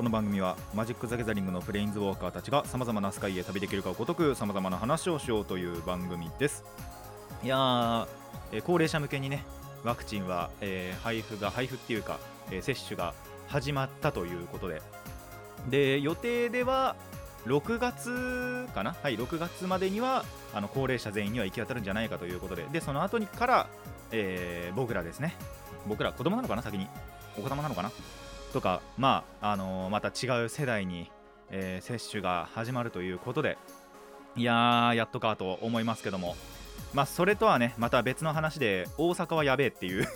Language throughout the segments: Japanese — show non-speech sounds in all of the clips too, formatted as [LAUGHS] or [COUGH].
この番組はマジック・ザ・ギャザリングのプレインズウォーカーたちがさまざまなスカイへ旅できるかをごとくさまざまな話をしようという番組です。いや、え高齢者向けにねワクチンは、えー配布が配布っていうか、えー接種が始まったということで。で予定では6月かな？はい6月までにはあの高齢者全員には行き当たるんじゃないかということで。でその後にから、えー僕らですね。僕ら子供なのかな？先に。お子様なのかな？とかまああのーまた違う世代に、えー接種が始まるということでいやーやっとかと思いますけども。まあそれとはねまた別の話で大阪はやべえっていう。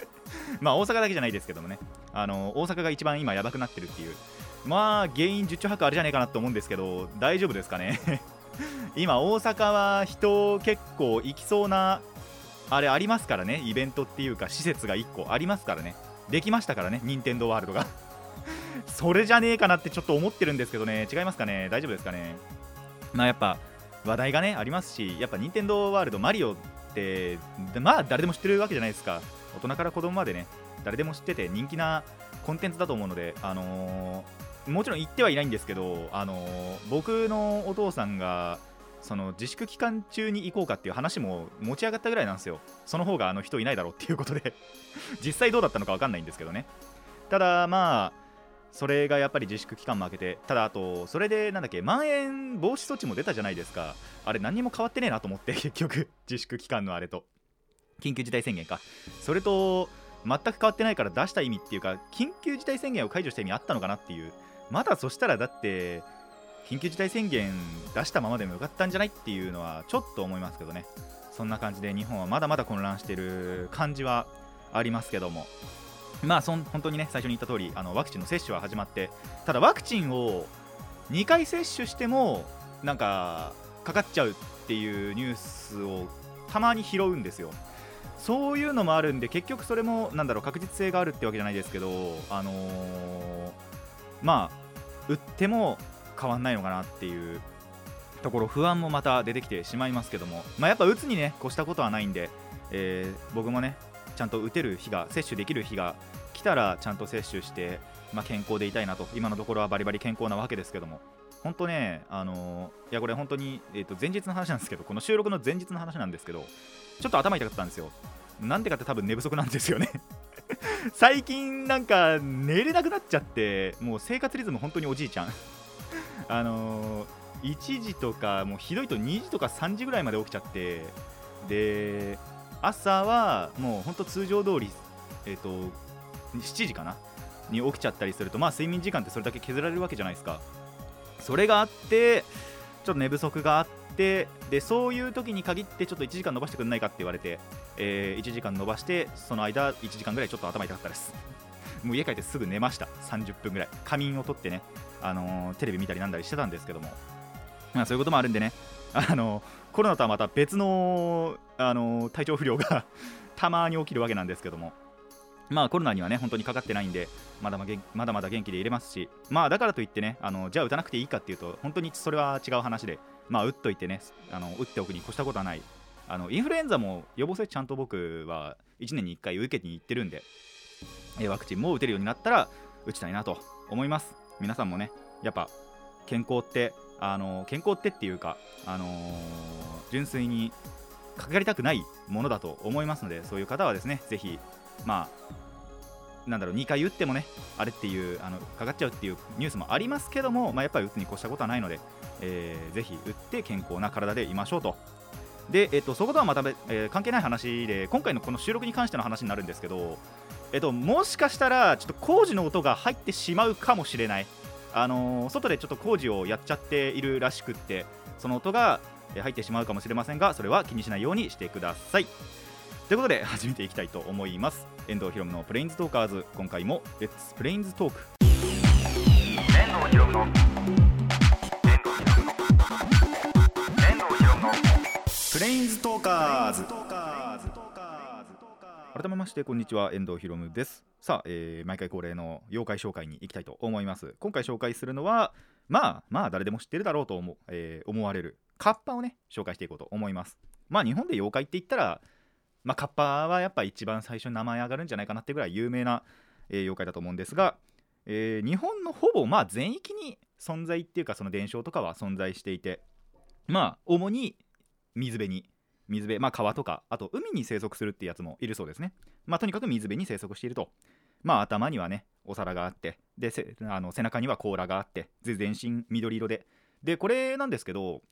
[LAUGHS] まあ大阪だけじゃないですけどもね。あのー大阪が一番今やばくなってるっていう。まあ原因十中八九あるじゃねえかなと思うんですけど大丈夫ですかね？[LAUGHS] 今大阪は人結構行きそうなあれありますからね。イベントっていうか施設が1個ありますからね。できましたからね任天堂ワールドが。[LAUGHS] それじゃねえかなってちょっと思ってるんですけどね。違いますかね？大丈夫ですかね？まあやっぱ話題がねありますしやっぱ任天堂ワールドマリオってでまあ誰でも知ってるわけじゃないですか。大人から子供までね誰でも知ってて人気なコンテンツだと思うのであのーもちろん言ってはいないんですけど、あのー僕のお父さんがその自粛期間中に行こうかっていう話も持ち上がったぐらいなんですよ。その方があの人いないだろうっていうことで。[LAUGHS] 実際どうだったのか分かんないんですけどね。ただまあそれがやっぱり自粛期間も明けてただあとそれでなんだっけまん延防止措置も出たじゃないですか。あれ何にも変わってねえなと思って [LAUGHS] 結局自粛期間のあれと。緊急事態宣言か。それと全く変わってないから出した意味っていうか緊急事態宣言を解除した意味あったのかなっていう。まだそしたらだって緊急事態宣言出したままでもよかったんじゃないっていうのはちょっと思いますけどね。そんな感じで日本はまだまだ混乱している感じはありますけども。まあそん本当にね最初に言った通りあのワクチンの接種は始まって。ただワクチンを2回接種してもなんかかかっちゃうっていうニュースをたまに拾うんですよ。そういうのもあるんで結局それもなんだろう確実性があるってわけじゃないですけどあのーまあ打っても変わんないのかなっていうところ不安もまた出てきてしまいますけども、まあ、やっぱ打つにね越したことはないんで、えー僕もねちゃんと打てる日が接種できる日が来たらちゃんと接種して、まあ、健康でいたいなと。今のところはバリバリ健康なわけですけども。本当ねあのーいやこれ本当に、えー、と前日の話なんですけどこの収録の前日の話なんですけどちょっと頭痛かったんですよ。なんでかって多分寝不足なんですよね。[LAUGHS] 最近なんか寝れなくなっちゃってもう生活リズム本当におじいちゃん。あのー、1時とかもうひどいと2時とか3時ぐらいまで起きちゃってで朝はもう本当通常通りえっ、と7時かな？に起きちゃったりするとまあ睡眠時間ってそれだけ削られるわけじゃないですか。それがあってちょっと寝不足があってでそういう時に限ってちょっと1時間伸ばしてくんないかって言われて、え1時間伸ばしてその間1時間ぐらいちょっと頭痛かったです。もう家帰ってすぐ寝ました。30分ぐらい。仮眠を取ってね、あのテレビ見たりなんだりしてたんですけども、まあ、そういうこともあるんでね、[LAUGHS] あのコロナとはまた別の、あの体調不良が [LAUGHS] たまに起きるわけなんですけども。まあコロナにはね本当にかかってないんでまだままだまだ元気でいれますし。まあだからといってねあのじゃあ打たなくていいかっていうと本当にそれは違う話で。まあ打っといてねあの打っておくに越したことはない。あのインフルエンザも予防接種ちゃんと僕は1年に1回受けに行ってるんで。えワクチンも打てるようになったら打ちたいなと思います。皆さんもねやっぱ健康ってあの健康ってっていうかあの純粋にかかりたくないものだと思いますのでそういう方はですねぜひまあなんだろう2回打ってもねあれっていうあのかかっちゃうっていうニュースもありますけども、まあ、やっぱり打つに越したことはないので、えーぜひ打って健康な体でいましょうと。で、えっと、そことはまた、えー関係ない話で今回のこの収録に関しての話になるんですけど、えっと、もしかしたらちょっと工事の音が入ってしまうかもしれない、あのー外でちょっと工事をやっちゃっているらしくってその音がえー入ってしまうかもしれませんがそれは気にしないようにしてください。ということで始めていきたいと思います。遠藤ひろむのプレインズトーカーズ。今回もレッツプレインズトーク遠藤ひろむの。遠藤ひろむのレインズトーカーズ改めましてこんにちは。遠藤ひろむです。さあ、えー毎回恒例の妖怪紹介に行きたいと思います。今回紹介するのはまあまあ誰でも知ってるだろうと思う、えー思われるカッパをね紹介していこうと思います。まあ日本で妖怪って言ったらまあカッパはやっぱ一番最初に名前上がるんじゃないかなってぐらい有名な、えー妖怪だと思うんですが、えー日本のほぼまあ全域に存在っていうかその伝承とかは存在していてまあ主に水辺に水辺まあ川とかあと海に生息するってやつもいるそうですね。まあとにかく水辺に生息していると。まあ頭にはねお皿があってであの背中には甲羅があってで全身緑色で。でこれなんですけど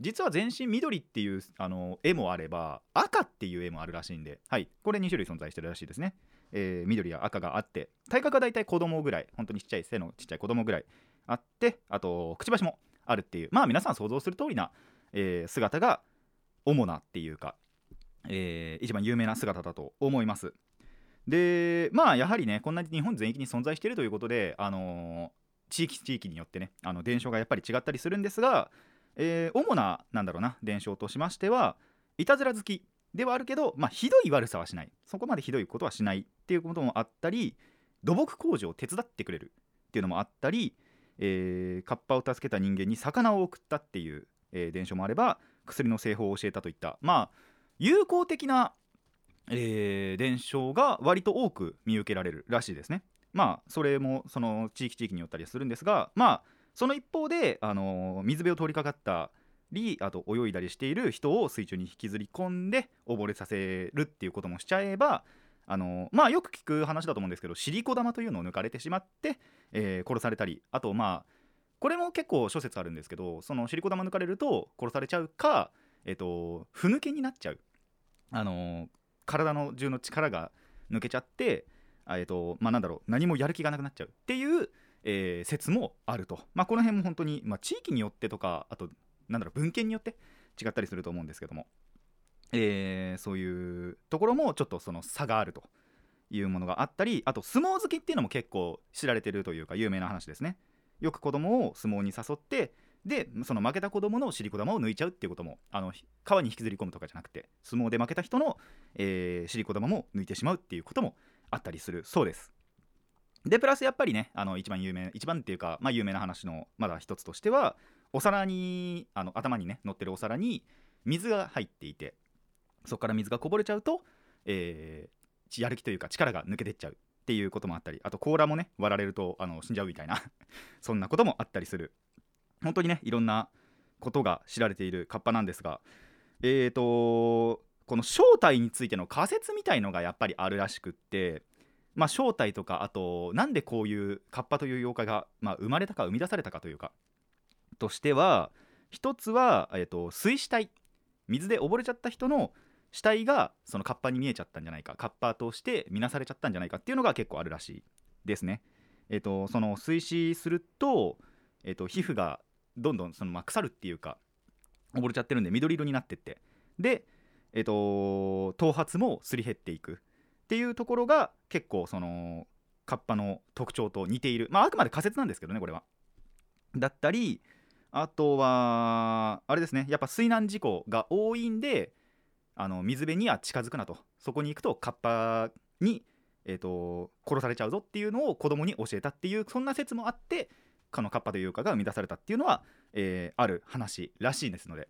実は全身緑っていうあの絵もあれば赤っていう絵もあるらしいんではいこれ2種類存在してるらしいですね、えー緑や赤があって体格はだいたい子供ぐらい本当にちっちゃい背のちっちゃい子供ぐらいあってあとくちばしもあるっていうまあ皆さん想像する通りな、えー姿が主なっていうか、えー一番有名な姿だと思います。でまあやはりねこんなに日本全域に存在しているということであのー地域地域によってねあの伝承がやっぱり違ったりするんですが、えー主ななんだろうな伝承としましてはいたずら好きではあるけど、まあ、ひどい悪さはしない。そこまでひどいことはしないっていうこともあったり土木工事を手伝ってくれるっていうのもあったり、えーカッパを助けた人間に魚を送ったっていう、えー伝承もあれば薬の製法を教えたといったまあ有効的な、えー伝承が割と多く見受けられるらしいですね。まあそれもその地域地域によったりするんですがまあその一方で、あのー水辺を通りかかったりあと泳いだりしている人を水中に引きずり込んで溺れさせるっていうこともしちゃえばあのまあよく聞く話だと思うんですけどシリコ玉というのを抜かれてしまって、えー殺されたりあとまあこれも結構諸説あるんですけどそのシリコ玉抜かれると殺されちゃうか、えっとふぬけになっちゃう、あの体の中の力が抜けちゃってあえっとまあなんだろう何もやる気がなくなっちゃう。っていう、えー説もあると、まあ、この辺も本当に、まあ、地域によってとかあとなんだろう文献によって違ったりすると思うんですけども、えーそういうところもちょっとその差があるというものがあったりあと相撲好きっていうのも結構知られてるというか有名な話ですね。よく子供を相撲に誘ってでその負けた子供の尻子玉を抜いちゃうっていうこともあの川に引きずり込むとかじゃなくて相撲で負けた人の、えー、尻子玉も抜いてしまうっていうこともあったりするそうです。でプラスやっぱりねあの一番有名一番っていうか、まあ、有名な話のまだ一つとしてはお皿にあの頭にね乗ってるお皿に水が入っていてそこから水がこぼれちゃうと、えーやる気というか力が抜けてっちゃう。っていうこともあったりあと甲羅もね割られるとあの死んじゃうみたいな [LAUGHS] そんなこともあったりする。本当にねいろんなことが知られているカッパなんですがえーとこの正体についての仮説みたいのがやっぱりあるらしくってまあ正体とかあとなんでこういうカッパという妖怪が、まあ、生まれたか生み出されたかというかとしては一つは、えー、と水死体。水で溺れちゃった人の死体がそのカッパに見えちゃったんじゃないかカッパとして見なされちゃったんじゃないかっていうのが結構あるらしいですね。えっ、とその水死すると,、えー、と皮膚がどんどんその、まあ、腐るっていうか溺れちゃってるんで緑色になってってで、えっと頭髪もすり減っていくっていうところが結構そのカッパの特徴と似ているまああくまで仮説なんですけどねこれは。だったりあとはあれですねやっぱ水難事故が多いんであの水辺には近づくなと。そこに行くとカッパに、えー、と殺されちゃうぞっていうのを子供に教えたっていうそんな説もあってこのカッパというかが生み出されたっていうのは、えーある話らしいですので。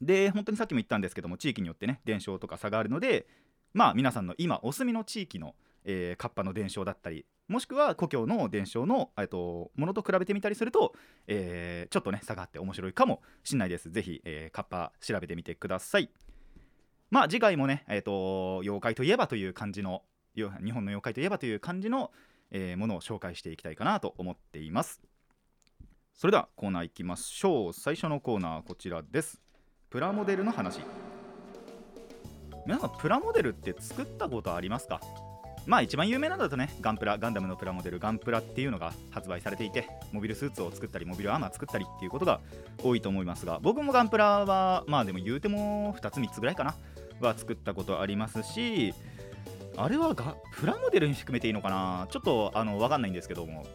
で本当にさっきも言ったんですけども地域によってね伝承とか差があるのでまあ皆さんの今お住みの地域の、えーカッパの伝承だったりもしくは故郷の伝承の、えっとものと比べてみたりすると、えーちょっとね差があって面白いかもしれないです。ぜひ、えーカッパ調べてみてください。まあ次回もね、えー、と妖怪といえばという感じの日本の妖怪といえばという感じの、えーものを紹介していきたいかなと思っています。それではコーナーいきましょう。最初のコーナーはこちらです。プラモデルの話。皆さんプラモデルって作ったことありますか？まあ一番有名なのだとねガンプラガンダムのプラモデルガンプラっていうのが発売されていてモビルスーツを作ったりモビルアーマー作ったりっていうことが多いと思いますが僕もガンプラはまあでも言うても2つ3つぐらいかな。は作ったことありますしあれはがプラモデルに含めていいのかな？ちょっとあの分かんないんですけども。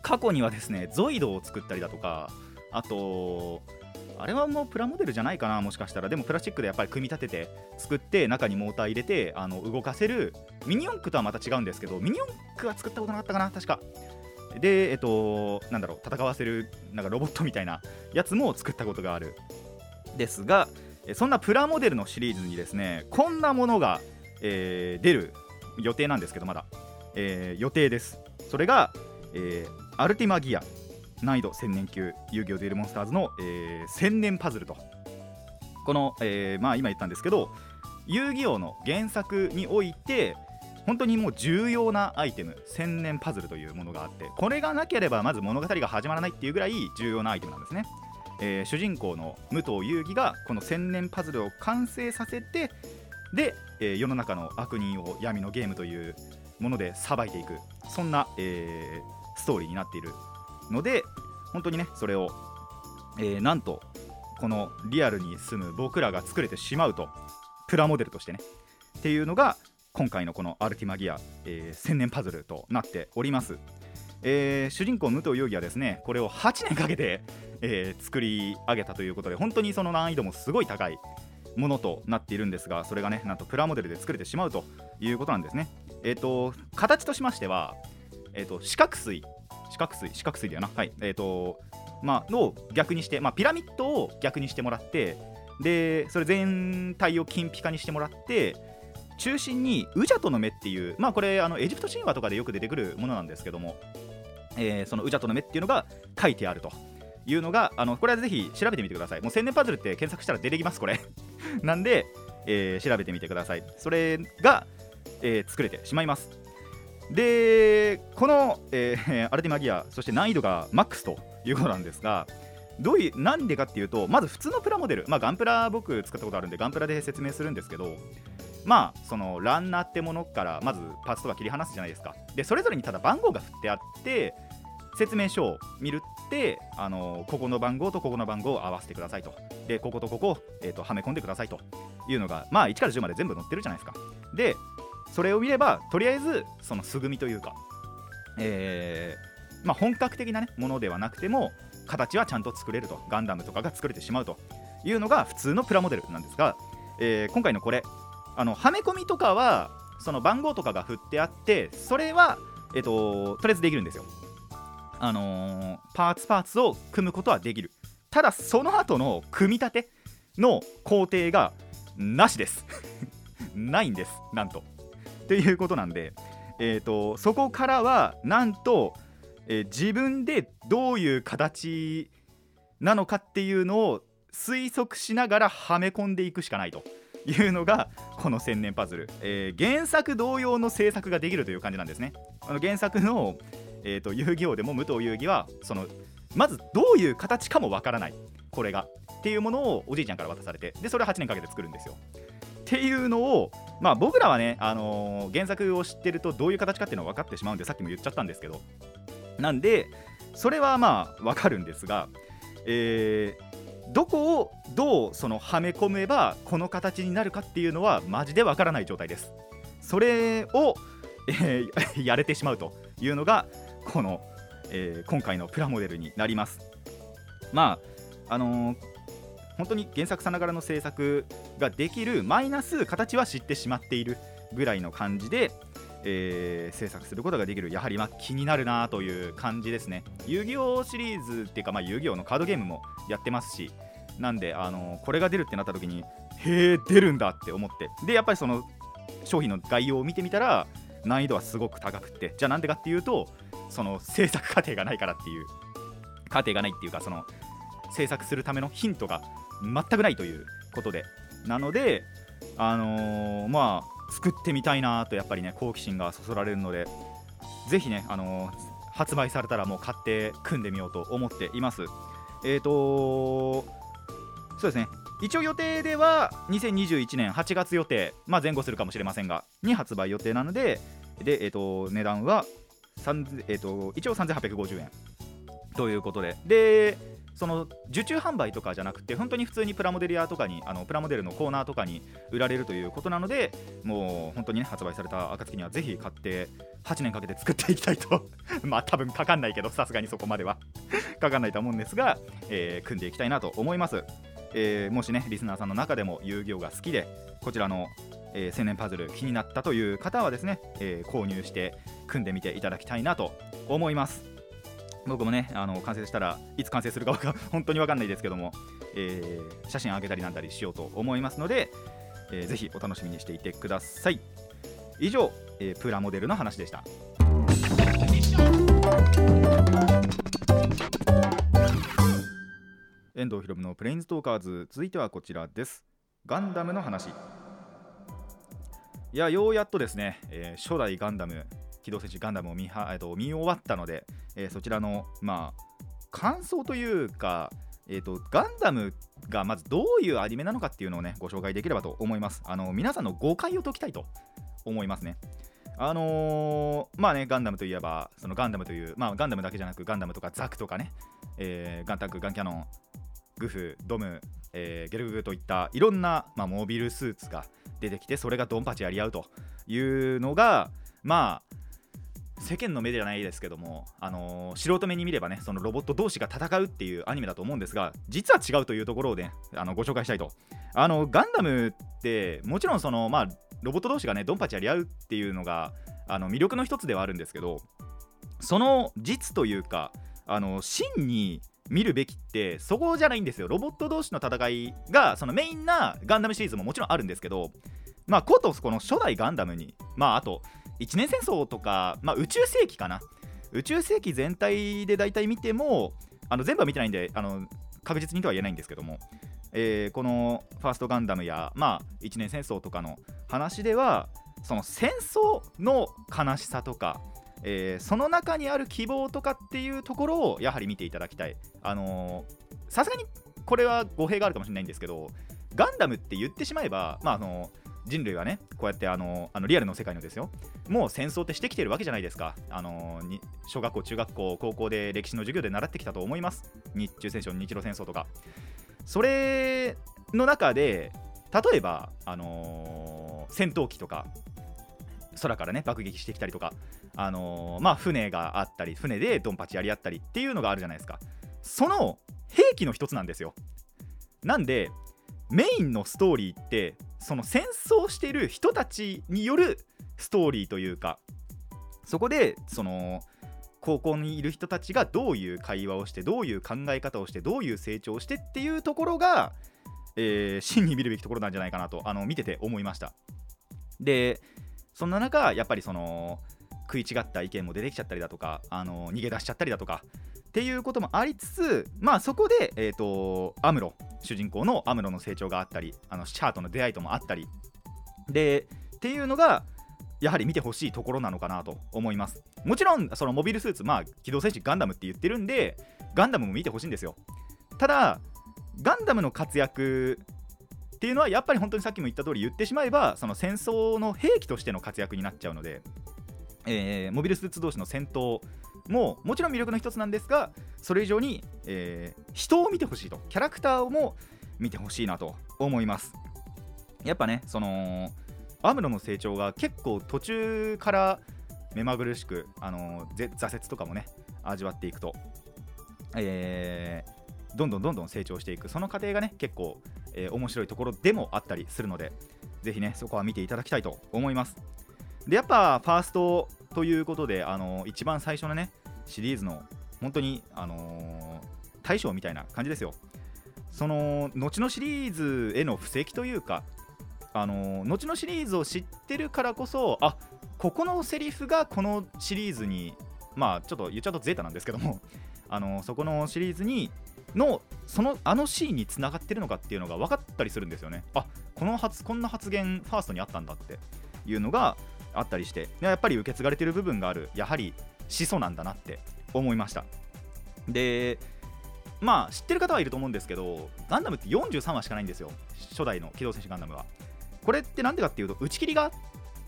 過去にはですねゾイドを作ったりだとかあとあれはもうプラモデルじゃないかなもしかしたら。でもプラスチックでやっぱり組み立てて作って中にモーター入れてあの動かせるミニ四駆とはまた違うんですけどミニ四駆は作ったことなかったかな確か。でえっとなんだろう戦わせるなんかロボットみたいなやつも作ったことがある。ですがそんなプラモデルのシリーズにですねこんなものが、えー、出る予定なんですけどまだ、えー、予定です。それが、えー、アルティマギア難易度1000年級遊戯王デュエルモンスターズの、えー、1000年パズルと。この、えー、まあ今言ったんですけど遊戯王の原作において本当にもう重要なアイテム千年パズルというものがあってこれがなければまず物語が始まらないっていうぐらい重要なアイテムなんですね、えー、主人公の武藤遊戯がこの千年パズルを完成させてで、えー、世の中の悪人を闇のゲームというものでさばいていく。そんな、えー、ストーリーになっているので本当にねそれを、えー、なんとこのリアルに住む僕らが作れてしまうとプラモデルとしてねっていうのが今回のこのアルティマギア、えー、千年パズルとなっております、えー、主人公武藤遊戯はですねこれを8年かけて、えー、作り上げたということで本当にその難易度もすごい高いものとなっているんですがそれがねなんとプラモデルで作れてしまうということなんですね。えっ、と形としましてはえっ、と四角錐四角錐四角錐だよな。はい。え、ー、とまあの逆にして、まあ、ピラミッドを逆にしてもらってでそれ全体を金ピカにしてもらって中心にウジャトの目っていうまあこれあのエジプト神話とかでよく出てくるものなんですけども、えー、そのウジャトの目っていうのが書いてあるというのがあのこれはぜひ調べてみてください。もう千年パズルって検索したら出てきますこれ。[LAUGHS] なんで、えー、調べてみてください。それが、えー、作れてしまいます。でこの、えー、[LAUGHS] アルティマギアそして難易度がマックスということなんですがどういうなんでかっていうとまず普通のプラモデル、まあ、ガンプラ僕使ったことあるんでガンプラで説明するんですけどまあそのランナーってものからまずパーツとか切り離すじゃないですか。でそれぞれにただ番号が振ってあって説明書を見るってあのここの番号とここの番号を合わせてくださいと。でこことここを、えーと、はめ込んでくださいと。いうのがまあ1から10まで全部載ってるじゃないですか。でそれを見ればとりあえずその素組みというか、えー、まあ、本格的な、ね、ものではなくても形はちゃんと作れると。ガンダムとかが作れてしまうと。いうのが普通のプラモデルなんですが、えー、今回のこれあのはめ込みとかはその番号とかが振ってあってそれは、えーと、とりあえずできるんですよ。あのー、パーツパーツを組むことはできる。ただその後の組み立ての工程がなしです。[LAUGHS] ないんですなんと。ということなんで、えーと、そこからはなんと、えー、自分でどういう形なのかっていうのを推測しながらはめ込んでいくしかないと。いうのがこの千年パズル、えー、原作同様の制作ができるという感じなんですね。あの原作の、えーと、遊戯王でも武藤遊戯はそのまずどういう形かもわからない。これが。っていうものをおじいちゃんから渡されて。でそれを8年かけて作るんですよ。っていうのを、まあ、僕らはね、あのー、原作を知ってるとどういう形かっていうのは分かってしまうんでさっきも言っちゃったんですけど。なんでそれはまあ分かるんですが、えー、どこをどうそのはめ込めばこの形になるかっていうのはマジで分からない状態です。それを、えー、やれてしまうというのがこの、えー、今回のプラモデルになります。まああのー本当に原作さながらの制作ができるマイナス形は知ってしまっているぐらいの感じで、えー、制作することができる。やはりま気になるなという感じですね。遊戯王シリーズっていうか、まあ、遊戯王のカードゲームもやってますしなんで、あのこれが出るってなった時にへえ出るんだって思って。でやっぱりその商品の概要を見てみたら難易度はすごく高くって。じゃあなんでかっていうとその制作過程がないからっていう過程がないっていうかその制作するためのヒントが全くないということで。なのであのー、まあ作ってみたいなとやっぱりね好奇心がそそられるのでぜひね、あのー、発売されたらもう買って組んでみようと思っています。えっ、ー、とそうですね。一応予定では2021年8月予定、まあ、前後するかもしれませんがに発売予定なのでで、えーと、値段は、えーと、一応3850円。ということで。でその受注販売とかじゃなくて本当に普通にプラモデル屋とかにあのプラモデルのコーナーとかに売られるということなのでもう本当にね発売された暁にはぜひ買って8年かけて作っていきたいと。[LAUGHS] まあ多分かかんないけどさすがにそこまでは。[LAUGHS] かかんないと思うんですが、えー、組んでいきたいなと思います、えー、もしねリスナーさんの中でも遊戯王が好きでこちらのえー、青年パズル気になったという方はですね、えー、購入して組んでみていただきたいなと思います。僕もねあの完成したらいつ完成するか [LAUGHS] 本当に分かんないですけども、えー、写真あげたりなんだりしようと思いますので、えー、ぜひお楽しみにしていてください。以上、えー、プラモデルの話でした。遠藤ひろむのプレインズトーカーズ続いてはこちらです。ガンダムの話。いやようやっとですね、えー、初代ガンダム機動戦士ガンダムを見は、えっと、見終わったので、えー、そちらの、まあ、感想というか、えーと、ガンダムがまずどういうアニメなのかっていうのをねご紹介できればと思います。あの皆さんの誤解を解きたいと思いますね。あのー、まあねガンダムといえばそのガンダムというまあガンダムだけじゃなくガンダムとかザクとかね、えー、ガンタンクガンキャノングフドム、えー、ゲルググといったいろんな、まあ、モビルスーツが出てきてそれがドンパチやり合うというのがまあ世間の目じゃないですけども、あのー、素人目に見ればねそのロボット同士が戦うっていうアニメだと思うんですが実は違うというところをねご紹介したいと。あのガンダムってもちろんそのまあロボット同士がねドンパチやり合うっていうのがあの魅力の一つではあるんですけどその実というかあの真に見るべきってそこじゃないんですよ。ロボット同士の戦いがそのメインなガンダムシリーズももちろんあるんですけどまあことこの初代ガンダムにまああと1年戦争とか、まあ、宇宙世紀かな。宇宙世紀全体で大体見てもあの全部は見てないんであの確実にとは言えないんですけども、えー、このファーストガンダムや、まあ、1年戦争とかの話ではその戦争の悲しさとか、えー、その中にある希望とかっていうところをやはり見ていただきたい。あのさすがにこれは語弊があるかもしれないんですけどガンダムって言ってしまえば、まあ、あの人類はねこうやってあのあのリアルの世界のですよ。もう戦争ってしてきてるわけじゃないですか。あのに小学校中学校高校で歴史の授業で習ってきたと思います。日中戦争日露戦争とか。それの中で例えばあのー、戦闘機とか空からね爆撃してきたりとかあのー、まあ船があったり船でドンパチやり合ったりっていうのがあるじゃないですか。その兵器の一つなんですよ。なんでメインのストーリーってその戦争してる人たちによるストーリーというかそこでその高校にいる人たちがどういう会話をしてどういう考え方をしてどういう成長をしてっていうところが、えー、真に見るべきところなんじゃないかなとあの見てて思いました。でそんな中やっぱりその食い違った意見も出てきちゃったりだとかあの逃げ出しちゃったりだとかっていうこともありつつまあそこで、えーと、アムロ主人公のアムロの成長があったりあのシャーとの出会いともあったりでっていうのがやはり見てほしいところなのかなと思います。もちろんそのモビルスーツまあ機動戦士ガンダムって言ってるんでガンダムも見てほしいんですよ。ただガンダムの活躍っていうのはやっぱり本当にさっきも言った通り言ってしまえばその戦争の兵器としての活躍になっちゃうので、えー、モビルスーツ同士の戦闘ももちろん魅力の一つなんですがそれ以上に、えー、人を見てほしいとキャラクターも見てほしいなと思います。やっぱねそのアムロの成長が結構途中から目まぐるしく、あのー、挫折とかもね味わっていくと、えー、どんどんどんどん成長していくその過程がね結構、えー、面白いところでもあったりするのでぜひねそこは見ていただきたいと思いますでやっぱファーストということで、あの一番最初のねシリーズの本当に、あのー、大将みたいな感じですよ。その後のシリーズへの布石というか、あのー、後のシリーズを知ってるからこそあここのセリフがこのシリーズにまあちょっと言っちゃうとゼータなんですけどもあの、そこのシリーズにのそのあのシーンにつながってるのかっていうのが分かったりするんですよね。あこの発こんな発言ファーストにあったんだって。いうのがあったりしてやっぱり受け継がれてる部分がある。やはり始祖なんだなって思いました。でまあ知ってる方はいると思うんですけどガンダムって43話しかないんですよ。初代の機動戦士ガンダムは。これって何でかっていうと打ち切りが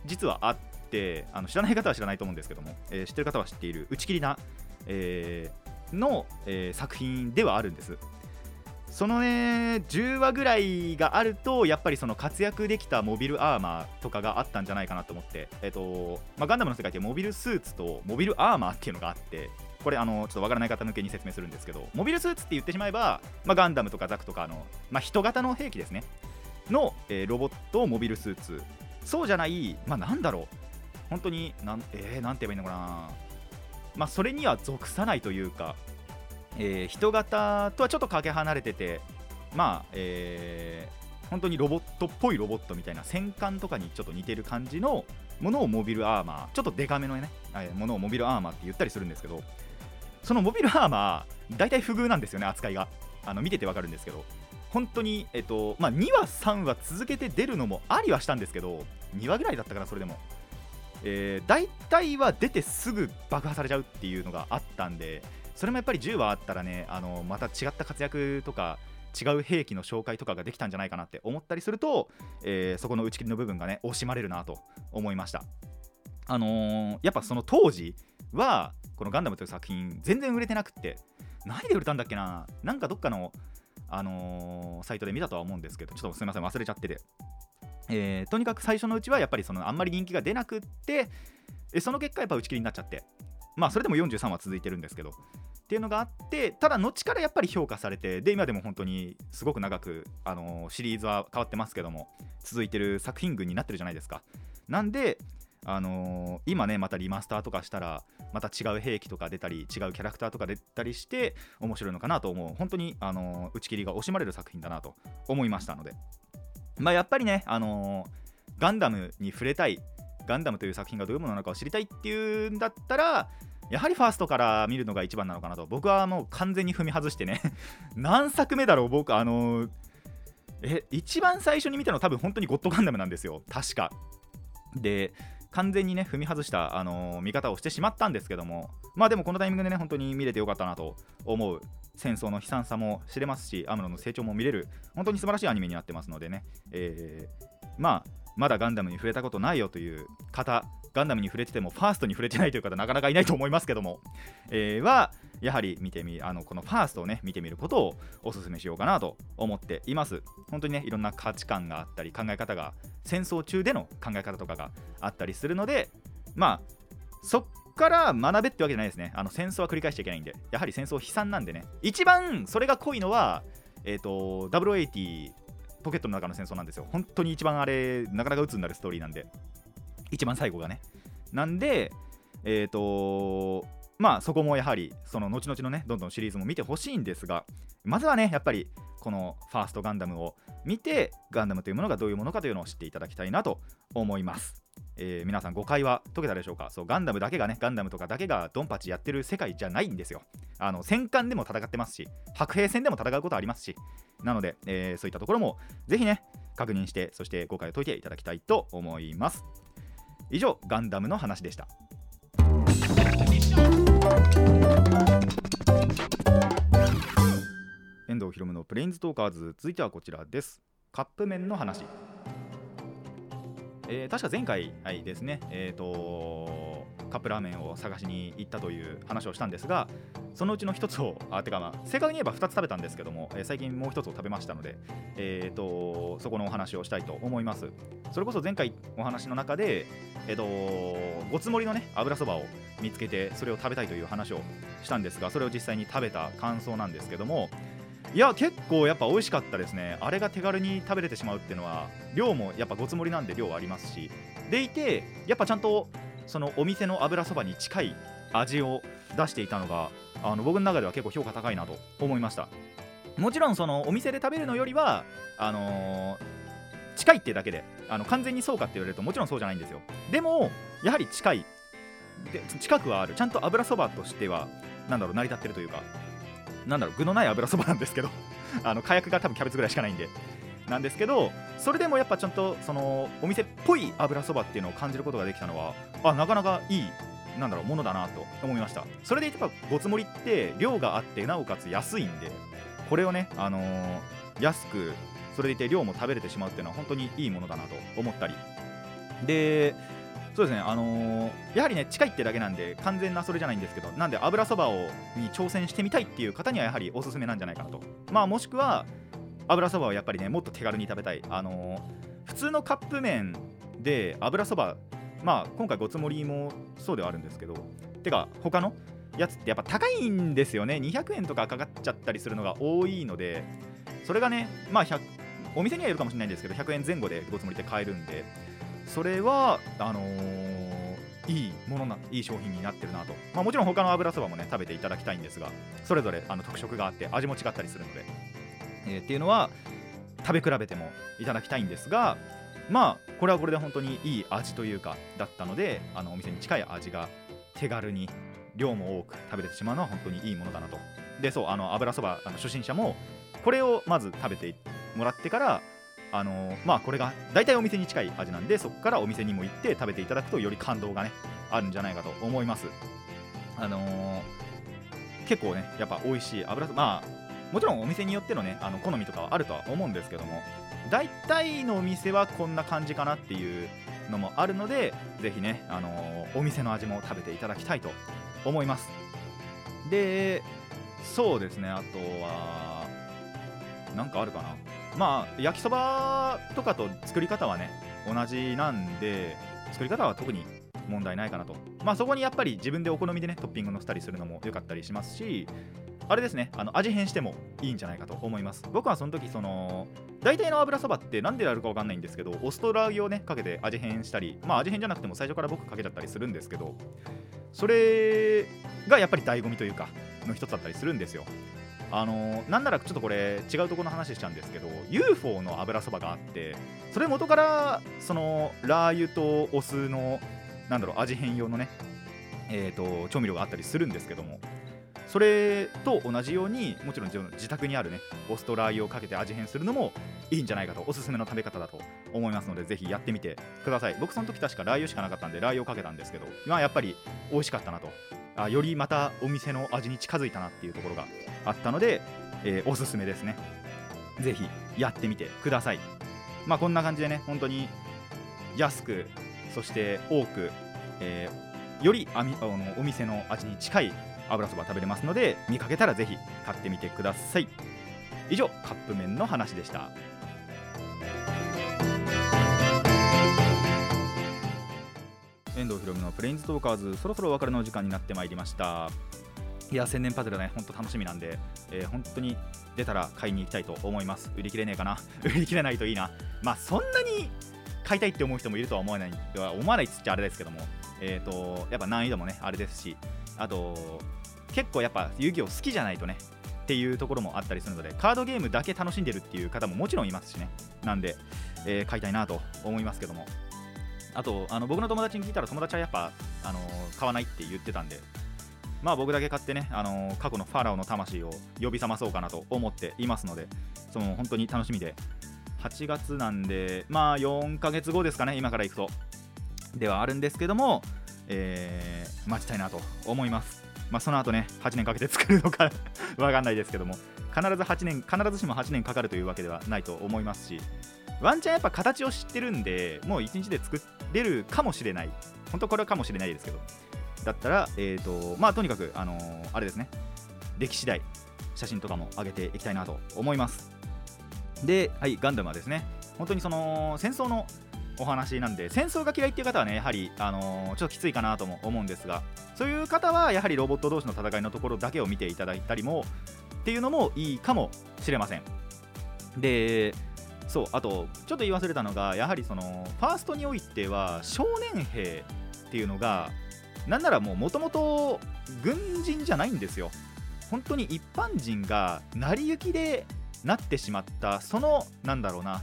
実はあってあの知らない方は知らないと思うんですけども、えー、知ってる方は知っている打ち切りな、えー、の、えー、作品ではあるんです。そのね10話ぐらいがあるとやっぱりその活躍できたモビルアーマーとかがあったんじゃないかなと思って。えっ、と、まあ、ガンダムの世界ってモビルスーツとモビルアーマーっていうのがあってこれあのちょっとわからない方向けに説明するんですけどモビルスーツって言ってしまえば、まあ、ガンダムとかザクとかの、まあ、人型の兵器ですね。の、えー、ロボットモビルスーツ。そうじゃないまあなんだろう。本当になんえー、なんて言えばいいのかな。まあそれには属さないというかえー、人型とはちょっとかけ離れててまあえー、本当にロボットっぽいロボットみたいな戦艦とかにちょっと似てる感じのものをモビルアーマーちょっとデカめのね、えー、ものをモビルアーマーって言ったりするんですけどそのモビルアーマー大体不遇なんですよね扱いが。あの見ててわかるんですけど本当にえっとまあ2話3話続けて出るのもありはしたんですけど2話ぐらいだったかなそれでも。えー、大体は出てすぐ爆破されちゃうっていうのがあったんでそれもやっぱり10話あったらねあのまた違った活躍とか違う兵器の紹介とかができたんじゃないかなって思ったりすると、えー、そこの打ち切りの部分がね惜しまれるなと思いました。あのー、やっぱその当時はこのガンダムという作品全然売れてなくって何で売れたんだっけななんかどっかのあのー、サイトで見たとは思うんですけどちょっとすみません忘れちゃってて。えー、とにかく最初のうちはやっぱりそのあんまり人気が出なくってその結果やっぱ打ち切りになっちゃって。まあそれでも43話続いてるんですけど。っていうのがあってただ後からやっぱり評価されてで今でも本当にすごく長く、あのー、シリーズは変わってますけども続いてる作品群になってるじゃないですか。なんであのー、今ねまたリマスターとかしたらまた違う兵器とか出たり違うキャラクターとか出たりして面白いのかなと思う本当に、あのー、打ち切りが惜しまれる作品だなと思いましたのでまあやっぱりね、あのガンダムに触れたいガンダムという作品がどういうものなのかを知りたいっていうんだったらやはりファーストから見るのが一番なのかなと僕はもう完全に踏み外してね [LAUGHS] 何作目だろう僕あのー、え一番最初に見たの多分本当にゴッドガンダムなんですよ。確か。で完全にね踏み外した、あのー、見方をしてしまったんですけどもまあでもこのタイミングでね本当に見れてよかったなと思う戦争の悲惨さも知れますしアムロの成長も見れる本当に素晴らしいアニメになってますのでね、えー、まあまだガンダムに触れたことないよという方ガンダムに触れててもファーストに触れてないという方なかなかいないと思いますけども、えー、はやはり見てみあのこのファーストをね見てみることをお勧めしようかなと思っています。本当にねいろんな価値観があったり考え方が戦争中での考え方とかがあったりするのでまあそっから学べってわけじゃないですね。あの戦争は繰り返しちゃいけないんで。やはり戦争悲惨なんでね。一番それが濃いのはえっ、ー、と080ポケットの中の戦争なんですよ。本当に一番あれなかなか鬱になるストーリーなんで。一番最後がね。なんでえっ、ー、とまあそこもやはりその後々のねどんどんシリーズも見てほしいんですがまずはねやっぱりこのファーストガンダムを見てガンダムというものがどういうものかというのを知っていただきたいなと思います。えー、皆さん誤解は解けたでしょうか？そうガンダムだけがねガンダムとかだけがドンパチやってる世界じゃないんですよ。あの戦艦でも戦ってますし白兵戦でも戦うことありますし。なので、えー、そういったところもぜひね確認してそして誤解を解いていただきたいと思います。以上ガンダムの話でした。遠藤ひろむのプレインズトーカーズ。続いてはこちらです。カップ麺の話。えー、確か前回、はい、ですね、えーと、カップラーメンを探しに行ったという話をしたんですが、そのうちの1つを、あてか、まあ、正確に言えば2つ食べたんですけども、えー、最近もう1つを食べましたので、えーと、そこのお話をしたいと思います。それこそ前回お話の中で、えーと、ごつ盛りのね油そばを見つけて、それを食べたいという話をしたんですが、それを実際に食べた感想なんですけども、いや結構やっぱ美味しかったですね。あれが手軽に食べれてしまうっていうのは量もやっぱごつ盛りなんで量ありますし。でいてやっぱちゃんとそのお店の油そばに近い味を出していたのがあの僕の中では結構評価高いなと思いました。もちろんそのお店で食べるのよりはあのー、近いってだけであの完全にそうかって言われるともちろんそうじゃないんですよ。でもやはり近い。で近くはある。ちゃんと油そばとしてはなんだろう成り立ってるというか。なんだろう具のない油そばなんですけど [LAUGHS] あの火薬が多分キャベツぐらいしかないんで。なんですけどそれでもやっぱちゃんとそのお店っぽい油そばっていうのを感じることができたのはあなかなかいいなんだろうものだなと思いました。それで言えばごつ盛りって量があってなおかつ安いんでこれをね、あのー、安くそれでいて量も食べれてしまうっていうのは本当にいいものだなと思ったり。でそうですねあのーやはりね近いってだけなんで完全なそれじゃないんですけどなんで油そばをに挑戦してみたいっていう方にはやはりおすすめなんじゃないかなと。まあもしくは油そばはやっぱりねもっと手軽に食べたい。あのー普通のカップ麺で油そばまあ今回ごつ盛りもそうではあるんですけどてか他のやつってやっぱ高いんですよね。200円とかかかっちゃったりするのが多いのでそれがねまあお店にはいるかもしれないんですけど100円前後でごつ盛りって買えるんでそれはあのーいいものないい商品になってるなと、まあ、もちろん他の油そばもね食べていただきたいんですがそれぞれあの特色があって味も違ったりするので、えーっていうのは食べ比べてもいただきたいんですがまあこれはこれで本当にいい味というかだったのであのお店に近い味が手軽に量も多く食べれてしまうのは本当にいいものだなと。でそうあの油そばあの初心者もこれをまず食べてもらってからあのまあこれが大体お店に近い味なんでそこからお店にも行って食べていただくとより感動がねあるんじゃないかと思います。あのー結構ねやっぱ美味しい油まあもちろんお店によってのねあの好みとかはあるとは思うんですけども大体のお店はこんな感じかなっていうのもあるのでぜひね、あのーお店の味も食べていただきたいと思います。でそうですねあとはなんかあるかな。まあ焼きそばとかと作り方はね同じなんで作り方は特に問題ないかなと。まあそこにやっぱり自分でお好みでねトッピングのしたりするのも良かったりしますしあれですねあの味変してもいいんじゃないかと思います。僕はその時その大体の油そばって何でやるか分かんないんですけどオストラーギをねかけて味変したりまあ味変じゃなくても最初から僕かけちゃったりするんですけどそれがやっぱり醍醐味というかの一つだったりするんですよ。あのなんならちょっとこれ違うところの話しちゃうんですけど UFO の油そばがあってそれ元からそのラー油とお酢のなんだろう味変用のねえー、と調味料があったりするんですけどもそれと同じようにもちろん自宅にあるねオストラー油をかけて味変するのもいいんじゃないかとおすすめの食べ方だと思いますのでぜひやってみてください。僕その時確かラー油しかなかったんでラー油をかけたんですけどまあやっぱり美味しかったなとあよりまたお店の味に近づいたなっていうところがあったので、えーおすすめですね。ぜひやってみてください。まあこんな感じでね本当に安くそして多く、えーよりあみあのお店の味に近い油そば食べれますので見かけたらぜひ買ってみてください。以上カップ麺の話でした。遠藤ひろむのプレインズトーカーズそろそろお別れの時間になってまいりました。いや千年パズルね本当楽しみなんで、えー本当に出たら買いに行きたいと思います。売り切れねえかな？[LAUGHS] 売り切れないといいな？まあそんなに買いたいって思う人もいるとは思わない思わないっつっちゃあれですけどもえー、とやっぱ難易度もねあれですしあと結構やっぱ遊戯王好きじゃないとねっていうところもあったりするのでカードゲームだけ楽しんでるっていう方ももちろんいますしね。なんで、えー買いたいなと思いますけども。あとあの僕の友達に聞いたら友達はやっぱ、あの買わないって言ってたんで。まあ僕だけ買ってね、あの過去のファラオの魂を呼び覚まそうかなと思っていますのでその本当に楽しみで。8月なんでまあ4ヶ月後ですかね今から行くと。ではあるんですけども、えー待ちたいなと思います。まあ、その後ね、8年かけて作るのか [LAUGHS] わかんないですけども、必ず8年、必ずしも8年かかるというわけではないと思いますし、ワンチャンやっぱ形を知ってるんで、もう1日で作っれるかもしれない、本当これはかもしれないですけど、だったら、えーとまあ、とにかく、あのーあれですね、歴史代、写真とかも上げていきたいなと思います。で、はい、ガンダムはですね、本当にその戦争のお話なんで戦争が嫌いっていう方はねやはり、あのーちょっときついかなとも思うんですがそういう方はやはりロボット同士の戦いのところだけを見ていただいたりもっていうのもいいかもしれません。でそうあとちょっと言い忘れたのがやはりそのファーストにおいては少年兵っていうのがなんならもうもともと軍人じゃないんですよ。本当に一般人が成り行きでなってしまったそのなんだろうな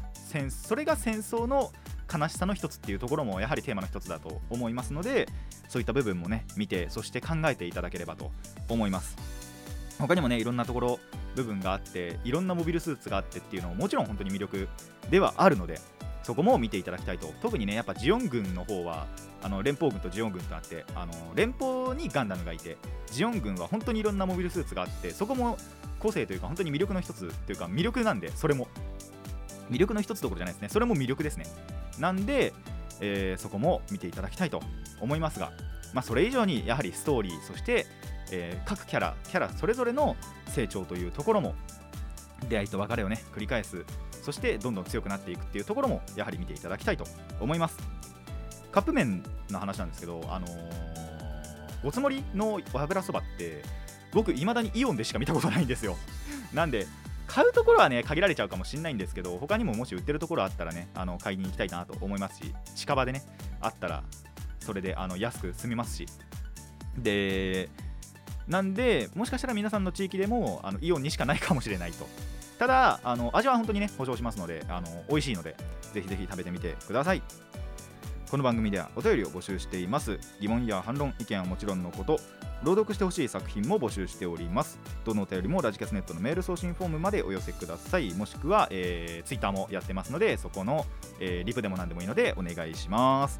それが戦争の悲しさの一つっていうところもやはりテーマの一つだと思いますのでそういった部分もね見てそして考えていただければと思います。他にもねいろんなところ部分があっていろんなモビルスーツがあってっていうのももちろん本当に魅力ではあるのでそこも見ていただきたいと。特にねやっぱジオン軍の方はあの連邦軍とジオン軍とあってあの連邦にガンダムがいてジオン軍は本当にいろんなモビルスーツがあってそこも個性というか本当に魅力の一つというか魅力なんでそれも。魅力の一つどころじゃないですね。それも魅力ですね。なんでえーそこも見ていただきたいと思いますが、まあ、それ以上にやはりストーリーそして、えー各キャラキャラそれぞれの成長というところも出会いと別れをね繰り返す。そしてどんどん強くなっていくっていうところもやはり見ていただきたいと思います。カップ麺の話なんですけどあのー、おつもりの油そばって僕いまだにイオンでしか見たことないんですよ。なんで買うところはね限られちゃうかもしれないんですけど他にももし売ってるところあったらねあの買いに行きたいなと思いますし近場でねあったらそれであの安く済みますし。でなんでもしかしたら皆さんの地域でもあのイオンにしかないかもしれないと。ただあの味は本当にね保証しますのであの美味しいのでぜひぜひ食べてみてください。この番組ではお便りを募集しています。疑問や反論意見はもちろんのこと朗読してほしい作品も募集しております。どのお便りもラジキャスネットのメール送信フォームまでお寄せください。もしくは、えー、ツイッターもやってますのでそこの、えーリプでも何でもいいのでお願いします。